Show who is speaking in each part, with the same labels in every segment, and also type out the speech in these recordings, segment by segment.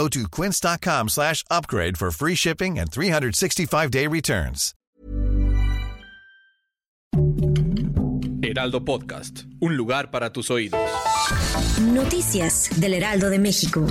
Speaker 1: Go to quince.com slash upgrade for free shipping and 365-day returns.
Speaker 2: Heraldo Podcast, un lugar para tus oídos.
Speaker 3: Noticias del Heraldo de México.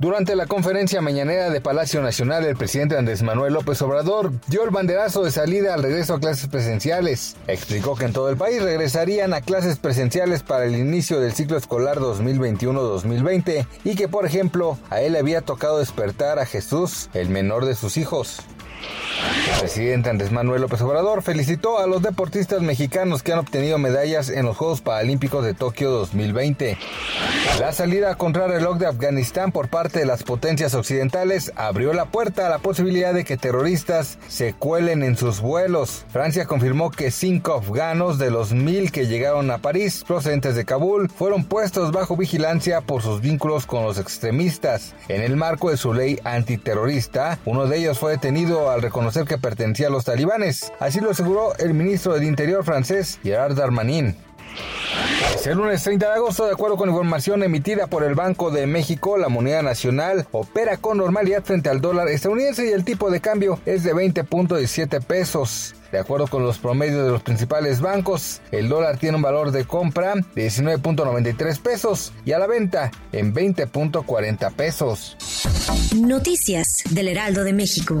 Speaker 4: Durante la conferencia mañanera de Palacio Nacional, el presidente Andrés Manuel López Obrador dio el banderazo de salida al regreso a clases presenciales. Explicó que en todo el país regresarían a clases presenciales para el inicio del ciclo escolar 2021-2020 y que, por ejemplo, a él le había tocado despertar a Jesús, el menor de sus hijos. El presidente Andrés Manuel López Obrador felicitó a los deportistas mexicanos que han obtenido medallas en los Juegos Paralímpicos de Tokio 2020. La salida contra reloj de Afganistán por parte de las potencias occidentales abrió la puerta a la posibilidad de que terroristas se cuelen en sus vuelos. Francia confirmó que cinco afganos de los mil que llegaron a París procedentes de Kabul fueron puestos bajo vigilancia por sus vínculos con los extremistas. En el marco de su ley antiterrorista, uno de ellos fue detenido al reconocer que pertenecía a los talibanes. Así lo aseguró el ministro del Interior francés, Gerard Darmanin. El lunes 30 de agosto, de acuerdo con información emitida por el Banco de México, la moneda nacional opera con normalidad frente al dólar estadounidense y el tipo de cambio es de 20.17 pesos. De acuerdo con los promedios de los principales bancos, el dólar tiene un valor de compra de 19.93 pesos y a la venta en 20.40 pesos.
Speaker 3: Noticias del Heraldo de México.